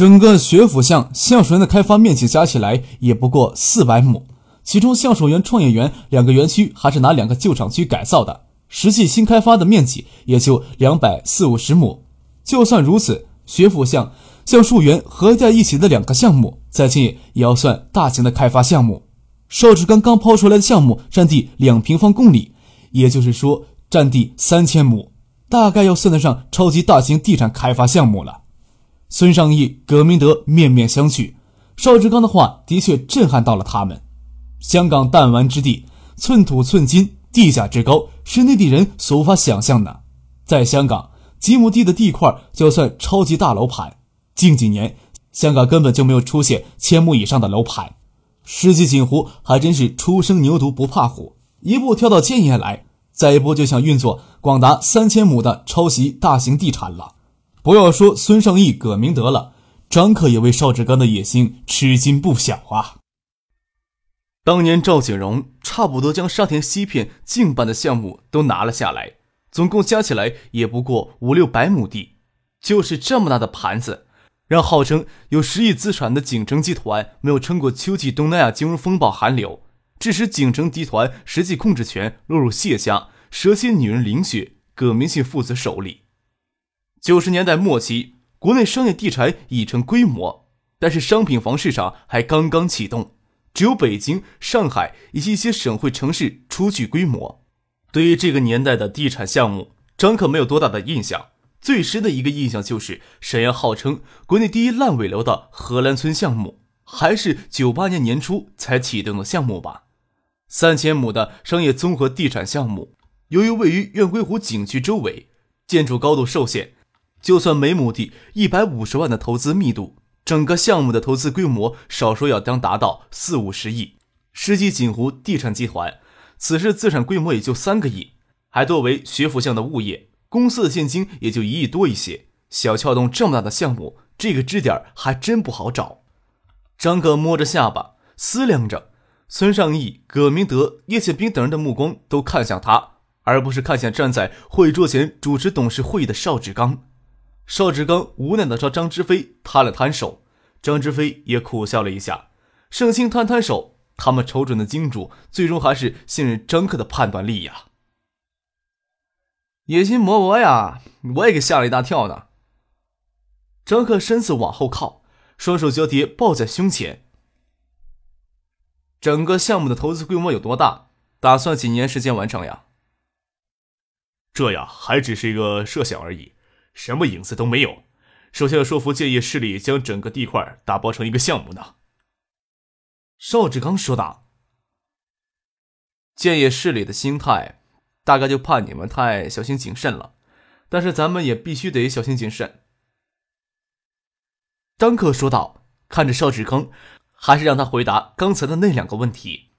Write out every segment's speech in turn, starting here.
整个学府巷橡树园的开发面积加起来也不过四百亩，其中橡树园、创业园两个园区还是拿两个旧厂区改造的，实际新开发的面积也就两百四五十亩。就算如此，学府巷、橡树园合在一起的两个项目，在近也要算大型的开发项目。邵志刚刚抛出来的项目占地两平方公里，也就是说占地三千亩，大概要算得上超级大型地产开发项目了。孙尚义、葛明德面面相觑，邵志刚的话的确震撼到了他们。香港弹丸之地，寸土寸金，地价之高，是内地人所无法想象的。在香港，几亩地的地块就算超级大楼盘。近几年，香港根本就没有出现千亩以上的楼盘。世纪锦湖还真是初生牛犊不怕虎，一步跳到建业来，再一步就想运作广达三千亩的超级大型地产了。不要说孙尚义、葛明德了，张克也为邵志刚的野心吃惊不小啊。当年赵景荣差不多将沙田西片近半的项目都拿了下来，总共加起来也不过五六百亩地，就是这么大的盘子，让号称有十亿资产的景城集团没有撑过秋季东南亚金融风暴寒流，致使景城集团实际控制权落入谢家蛇蝎女人林雪、葛明信父子手里。九十年代末期，国内商业地产已成规模，但是商品房市场还刚刚启动，只有北京、上海以及一些省会城市初具规模。对于这个年代的地产项目，张可没有多大的印象，最深的一个印象就是沈阳号称国内第一烂尾楼的荷兰村项目，还是九八年年初才启动的项目吧。三千亩的商业综合地产项目，由于位于苑归湖景区周围，建筑高度受限。就算每亩地一百五十万的投资密度，整个项目的投资规模少说要将达到四五十亿。世纪锦湖地产集团此时资产规模也就三个亿，还多为学府巷的物业，公司的现金也就一亿多一些。小撬动这么大的项目，这个支点还真不好找。张哥摸着下巴思量着，孙尚义、葛明德、叶宪兵等人的目光都看向他，而不是看向站在会桌前主持董事会议的邵志刚。邵志刚无奈地朝张之飞摊了摊手，张之飞也苦笑了一下。盛清摊摊手，他们瞅准的金主，最终还是信任张克的判断力呀。野心勃勃呀，我也给吓了一大跳呢。张克身子往后靠，双手交叠抱在胸前。整个项目的投资规模有多大？打算几年时间完成呀？这呀，还只是一个设想而已。什么影子都没有，首先要说服建业势力将整个地块打包成一个项目呢。邵志刚说道：“建业势力的心态，大概就怕你们太小心谨慎了，但是咱们也必须得小心谨慎。”张克说道，看着邵志刚，还是让他回答刚才的那两个问题。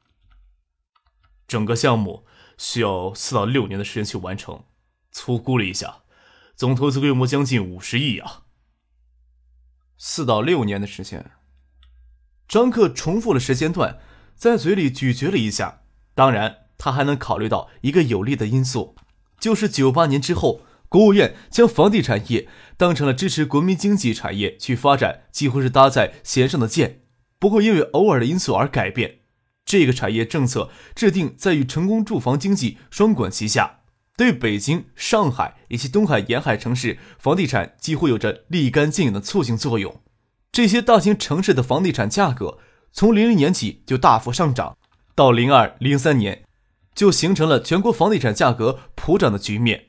整个项目需要四到六年的时间去完成，粗估了一下。总投资规模将近五十亿啊！四到六年的时间，张克重复了时间段，在嘴里咀嚼了一下。当然，他还能考虑到一个有利的因素，就是九八年之后，国务院将房地产业当成了支持国民经济产业去发展，几乎是搭在弦上的箭，不会因为偶尔的因素而改变。这个产业政策制定在与成功住房经济双管齐下。对北京、上海以及东海沿海城市房地产几乎有着立竿见影的促进作用。这些大型城市的房地产价格从零零年起就大幅上涨，到零二零三年就形成了全国房地产价格普涨的局面。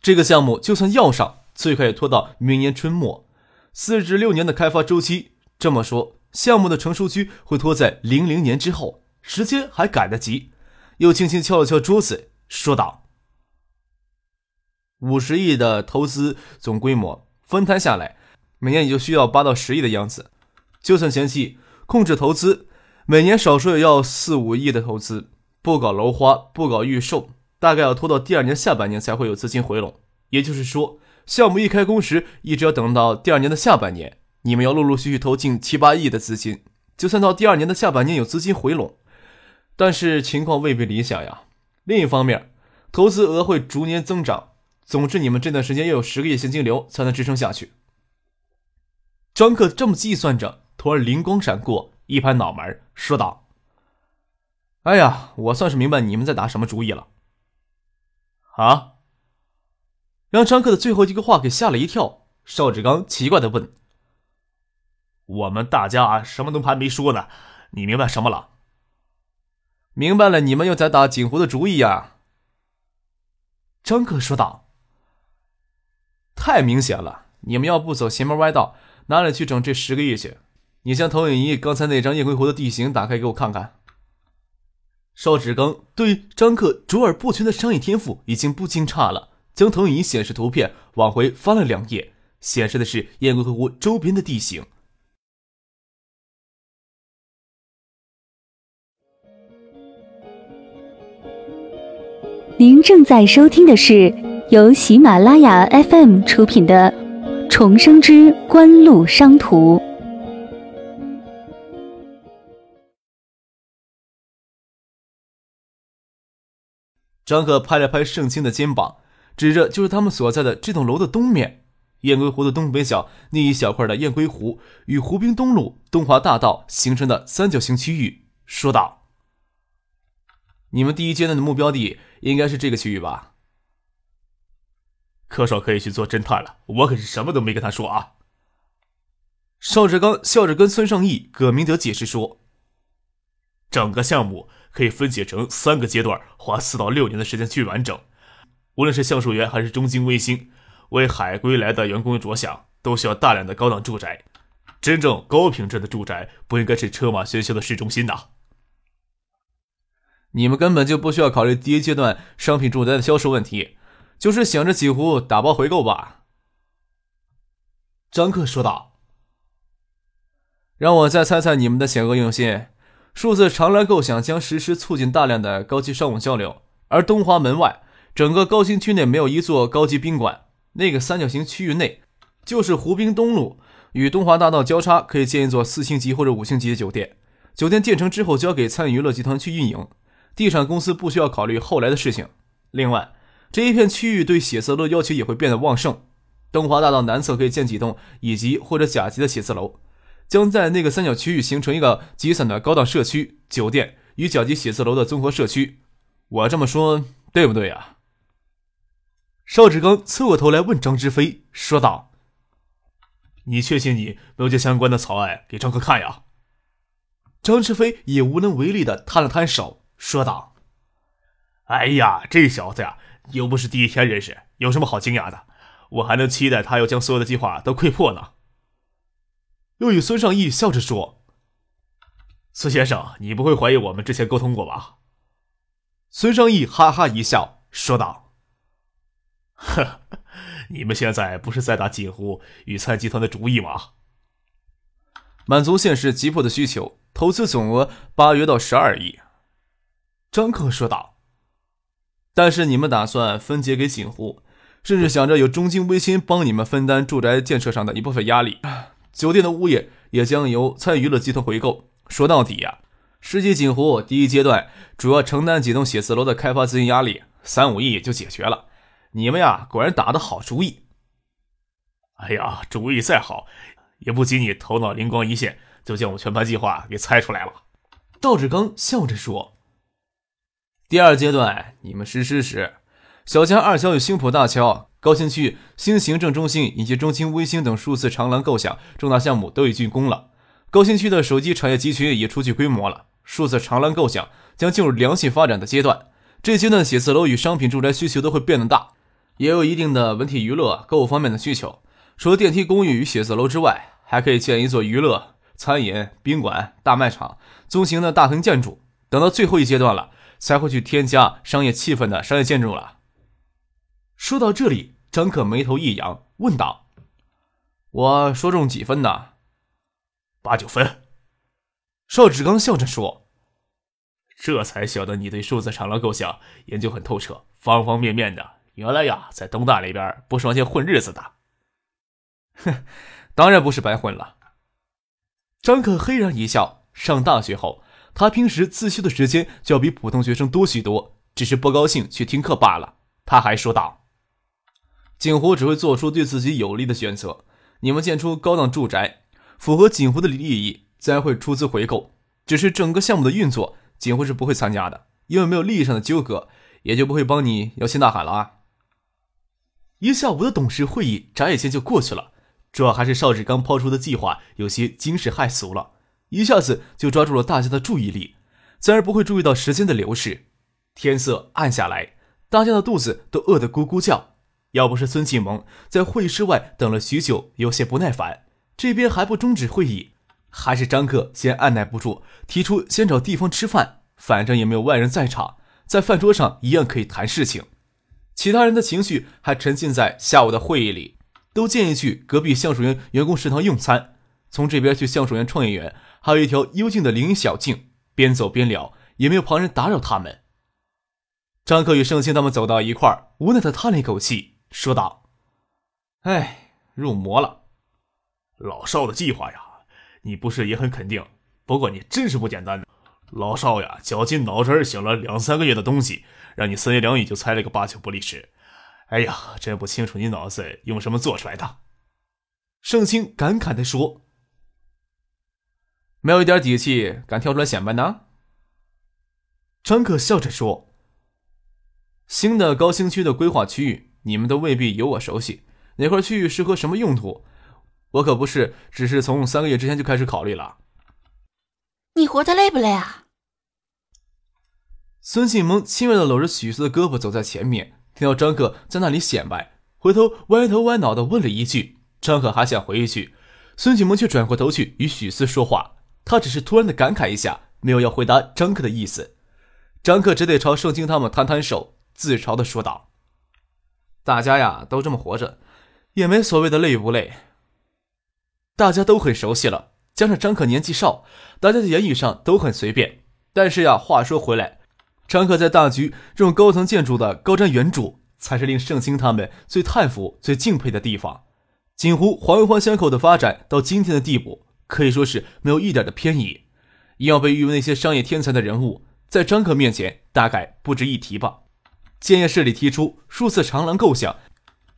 这个项目就算要上，最快也拖到明年春末，四至六年的开发周期。这么说，项目的成熟期会拖在零零年之后，时间还赶得及，又轻轻敲了敲桌子，说道：“五十亿的投资总规模分摊下来，每年也就需要八到十亿的样子。就算前期控制投资，每年少说也要四五亿的投资。不搞楼花，不搞预售，大概要拖到第二年下半年才会有资金回笼。也就是说，项目一开工时，一直要等到第二年的下半年，你们要陆陆续续投进七八亿的资金。就算到第二年的下半年有资金回笼。”但是情况未必理想呀。另一方面，投资额会逐年增长。总之，你们这段时间要有十个亿现金流才能支撑下去。张克这么计算着，突然灵光闪过，一拍脑门，说道：“哎呀，我算是明白你们在打什么主意了。”啊！让张克的最后一个话给吓了一跳。邵志刚奇怪的问：“我们大家啊什么都还没说呢，你明白什么了？”明白了，你们又在打锦湖的主意呀？张克说道。太明显了，你们要不走邪门歪道，哪里去整这十个亿去？你将投影仪刚才那张夜归湖的地形打开给我看看。邵志刚对张克卓尔不群的商业天赋已经不惊诧了，将投影仪显示图片往回翻了两页，显示的是夜归湖周边的地形。您正在收听的是由喜马拉雅 FM 出品的《重生之官路商途》。张克拍了拍盛清的肩膀，指着就是他们所在的这栋楼的东面，雁归湖的东北角那一小块的雁归湖与湖滨东路东华大道形成的三角形区域，说道。你们第一阶段的目标地应该是这个区域吧？柯少可以去做侦探了，我可是什么都没跟他说啊。邵志刚笑着跟孙尚义、葛明德解释说：“整个项目可以分解成三个阶段，花四到六年的时间去完整。无论是橡树园还是中金微星，为海归来的员工着想，都需要大量的高档住宅。真正高品质的住宅，不应该是车马喧嚣的市中心呐。”你们根本就不需要考虑第一阶段商品住宅的销售问题，就是想着几壶打包回购吧。”张克说道。“让我再猜猜你们的险恶用心。数字长来构想将实施促进大量的高级商务交流，而东华门外整个高新区内没有一座高级宾馆。那个三角形区域内，就是湖滨东路与东华大道交叉，可以建一座四星级或者五星级的酒店。酒店建成之后，交给餐饮娱乐集团去运营。”地产公司不需要考虑后来的事情。另外，这一片区域对写字楼的要求也会变得旺盛。东华大道南侧可以建几栋乙级或者甲级的写字楼，将在那个三角区域形成一个集散的高档社区、酒店与甲级写字楼的综合社区。我这么说对不对呀？邵志刚侧过头来问张之飞，说道：“你确信你没有将相关的草案给张哥看呀？”张志飞也无能为力的摊了摊手。说道：“哎呀，这小子呀，又不是第一天认识，有什么好惊讶的？我还能期待他要将所有的计划都溃破呢。”又与孙尚义笑着说：“孙先生，你不会怀疑我们之前沟通过吧？”孙尚义哈哈一笑，说道：“呵，你们现在不是在打锦湖与蔡集团的主意吗？满足现实急迫的需求，投资总额八约到十二亿。”张克说道：“但是你们打算分解给锦湖，甚至想着有中金微星帮你们分担住宅建设上的一部分压力。酒店的物业也将由参娱乐集团回购。说到底呀，世纪锦湖第一阶段主要承担几栋写字楼的开发资金压力，三五亿就解决了。你们呀，果然打的好主意。哎呀，主意再好，也不及你头脑灵光一现就将我全盘计划给猜出来了。”赵志刚笑着说。第二阶段，你们实施时，小江二桥与星浦大桥、高新区新行政中心以及中兴卫星等数字长廊构想重大项目都已竣工了。高新区的手机产业集群也初具规模了，数字长廊构想将进入良性发展的阶段。这阶段写字楼与商品住宅需求都会变得大，也有一定的文体娱乐、购物方面的需求。除了电梯公寓与写字楼之外，还可以建一座娱乐、餐饮、宾馆、大卖场、中型的大型建筑。等到最后一阶段了，才会去添加商业气氛的商业建筑了。说到这里，张克眉头一扬，问道：“我说中几分呢？”“八九分。”邵志刚笑着说：“这才晓得你对数字长廊构想研究很透彻，方方面面的。原来呀，在东大里边不是完全混日子的。”“哼，当然不是白混了。”张克嘿然一笑。上大学后，他平时自修的时间就要比普通学生多许多，只是不高兴去听课罢了。他还说道：“锦湖只会做出对自己有利的选择。你们建出高档住宅，符合锦湖的利益，自然会出资回购。只是整个项目的运作，锦湖是不会参加的，因为没有利益上的纠葛，也就不会帮你摇旗呐喊了啊。”一下午的董事会议眨眼间就过去了，主要还是邵志刚抛出的计划有些惊世骇俗了。一下子就抓住了大家的注意力，自然不会注意到时间的流逝。天色暗下来，大家的肚子都饿得咕咕叫。要不是孙继萌在会议室外等了许久，有些不耐烦，这边还不终止会议，还是张克先按耐不住，提出先找地方吃饭，反正也没有外人在场，在饭桌上一样可以谈事情。其他人的情绪还沉浸在下午的会议里，都建议去隔壁橡树园员工食堂用餐，从这边去橡树园创业园。还有一条幽静的林荫小径，边走边聊，也没有旁人打扰他们。张克与盛清他们走到一块儿，无奈的叹了一口气，说道：“哎，入魔了。老邵的计划呀，你不是也很肯定？不过你真是不简单。老邵呀，绞尽脑汁想了两三个月的东西，让你三言两语就猜了个八九不离十。哎呀，真不清楚你脑子用什么做出来的。”盛清感慨的说。没有一点底气，敢跳出来显摆呢？张可笑着说：“新的高新区的规划区域，你们都未必有我熟悉。哪块区域适合什么用途，我可不是只是从三个月之前就开始考虑了。”你活得累不累啊？孙庆萌轻微的搂着许思的胳膊走在前面，听到张可在那里显摆，回头歪头歪脑的问了一句：“张可还想回一句，孙启萌却转过头去与许思说话。”他只是突然的感慨一下，没有要回答张克的意思。张克只得朝盛清他们摊摊手，自嘲的说道：“大家呀，都这么活着，也没所谓的累不累。大家都很熟悉了，加上张克年纪少，大家的言语上都很随便。但是呀，话说回来，张克在大局这种高层建筑的高瞻远瞩，才是令盛清他们最叹服、最敬佩的地方。锦湖环环相扣的发展到今天的地步。”可以说是没有一点的偏移，要被誉为那些商业天才的人物，在张克面前大概不值一提吧。建业市里提出数字长廊构想，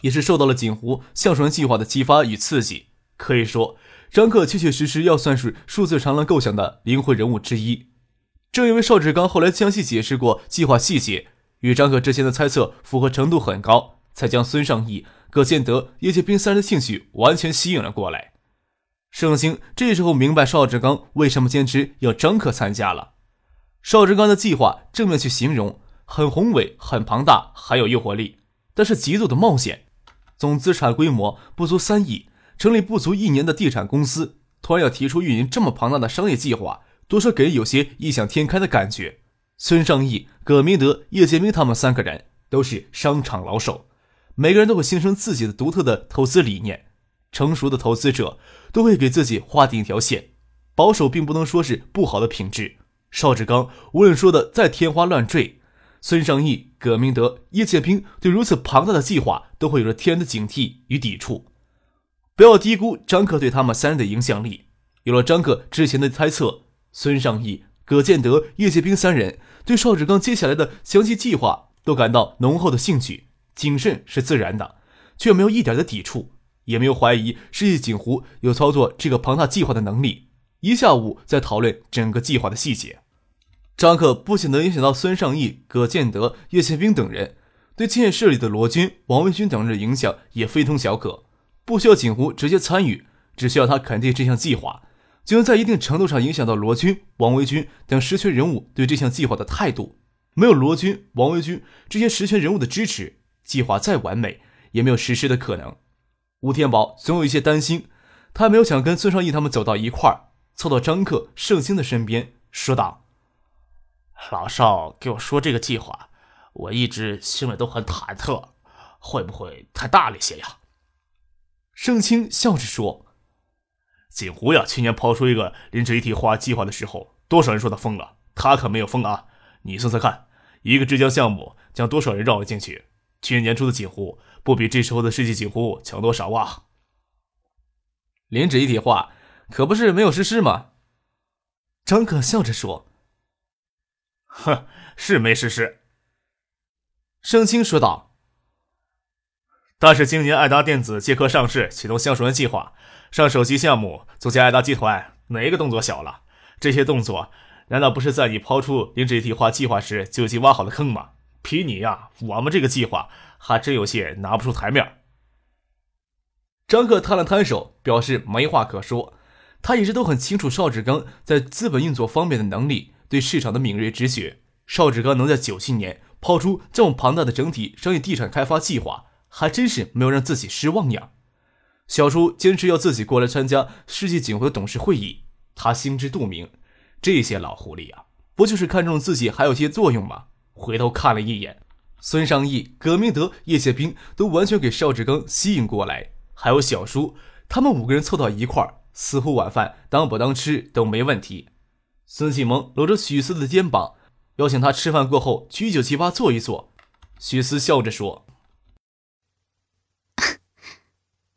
也是受到了锦湖橡树园计划的激发与刺激。可以说，张克确确实实要算是数字长廊构想的灵魂人物之一。正因为邵志刚后来详细解释过计划细节，与张克之前的猜测符合程度很高，才将孙尚义、葛建德、叶剑兵三人的兴趣完全吸引了过来。盛兴这时候明白邵志刚为什么坚持要张克参加了。邵志刚的计划正面去形容，很宏伟、很庞大，很有诱惑力，但是极度的冒险。总资产规模不足三亿，成立不足一年的地产公司，突然要提出运营这么庞大的商业计划，多少给人有些异想天开的感觉。孙尚义、葛明德、叶建明他们三个人都是商场老手，每个人都会形成自己的独特的投资理念。成熟的投资者都会给自己划定一条线，保守并不能说是不好的品质。邵志刚无论说的再天花乱坠，孙尚义、葛明德、叶剑兵对如此庞大的计划都会有着天然的警惕与抵触。不要低估张克对他们三人的影响力。有了张克之前的猜测，孙尚义、葛建德、叶剑兵三人对邵志刚接下来的详细计划都感到浓厚的兴趣。谨慎是自然的，却没有一点的抵触。也没有怀疑世纪锦湖有操作这个庞大计划的能力。一下午在讨论整个计划的细节。张克不仅能影响到孙尚义、葛建德、叶宪兵等人，对建设里的罗军、王维军等人的影响也非同小可。不需要锦湖直接参与，只需要他肯定这项计划，就能在一定程度上影响到罗军、王维军等实权人物对这项计划的态度。没有罗军、王维军这些实权人物的支持，计划再完美也没有实施的可能。吴天宝总有一些担心，他没有想跟孙尚义他们走到一块儿，凑到张克、盛兴的身边，说道：“老邵给我说这个计划，我一直心里都很忐忑，会不会太大了些呀？盛清笑着说：“锦湖呀，去年抛出一个磷脂一体化计划的时候，多少人说他疯了，他可没有疯啊！你算算看，一个浙江项目将多少人绕了进去？去年年初的锦湖，不比这时候的世纪锦湖强多少啊？磷脂一体化可不是没有实施吗？”张可笑着说。哼，是没实施。盛清说道。但是今年爱达电子借壳上市，启动橡树人计划，上首席项目组建爱达集团，哪一个动作小了？这些动作难道不是在你抛出磷脂一体化计划时就已经挖好的坑吗？比你呀，我们这个计划还真有些拿不出台面。张克摊了摊手，表示没话可说。他一直都很清楚邵志刚在资本运作方面的能力。对市场的敏锐直觉，邵志刚能在九七年抛出这么庞大的整体商业地产开发计划，还真是没有让自己失望呀。小叔坚持要自己过来参加世纪锦湖的董事会议，他心知肚明，这些老狐狸啊，不就是看中自己还有些作用吗？回头看了一眼，孙尚义、葛明德、叶剑兵都完全给邵志刚吸引过来，还有小叔，他们五个人凑到一块儿，似乎晚饭当不当吃都没问题。孙启蒙搂着许思的肩膀，邀请他吃饭过后去一九七八坐一坐。许思笑着说：“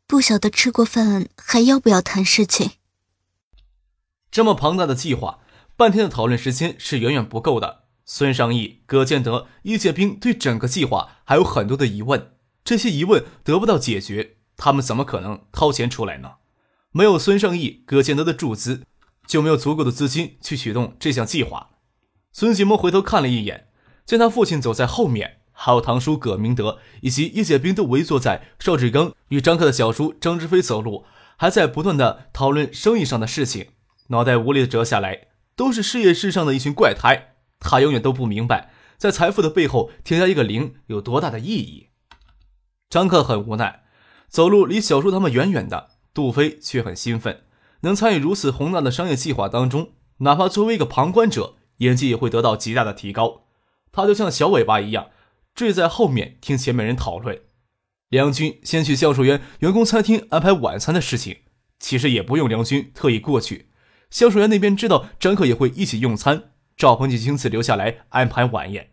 不晓得吃过饭还要不要谈事情。”这么庞大的计划，半天的讨论时间是远远不够的。孙尚义、葛建德、叶剑兵对整个计划还有很多的疑问，这些疑问得不到解决，他们怎么可能掏钱出来呢？没有孙尚义、葛建德的注资。就没有足够的资金去启动这项计划。孙启蒙回头看了一眼，见他父亲走在后面，还有堂叔葛明德以及叶剑兵都围坐在邵志刚与张克的小叔张志飞走路，还在不断的讨论生意上的事情，脑袋无力的折下来，都是事业世上的一群怪胎。他永远都不明白，在财富的背后添加一个零有多大的意义。张克很无奈，走路离小叔他们远远的，杜飞却很兴奋。能参与如此宏大的商业计划当中，哪怕作为一个旁观者，演技也会得到极大的提高。他就像小尾巴一样，坠在后面听前面人讨论。梁军先去销售员员工餐厅安排晚餐的事情，其实也不用梁军特意过去。销售员那边知道张克也会一起用餐，赵鹏就亲自留下来安排晚宴。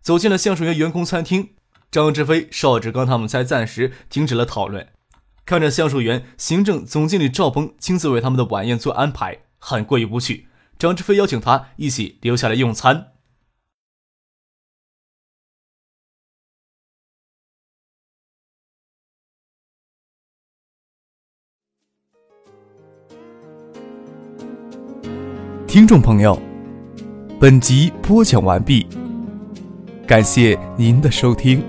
走进了橡树园员工餐厅，张志飞、邵志刚他们才暂时停止了讨论。看着橡树园行政总经理赵鹏亲自为他们的晚宴做安排，很过意不去。张志飞邀请他一起留下来用餐。听众朋友，本集播讲完毕，感谢您的收听。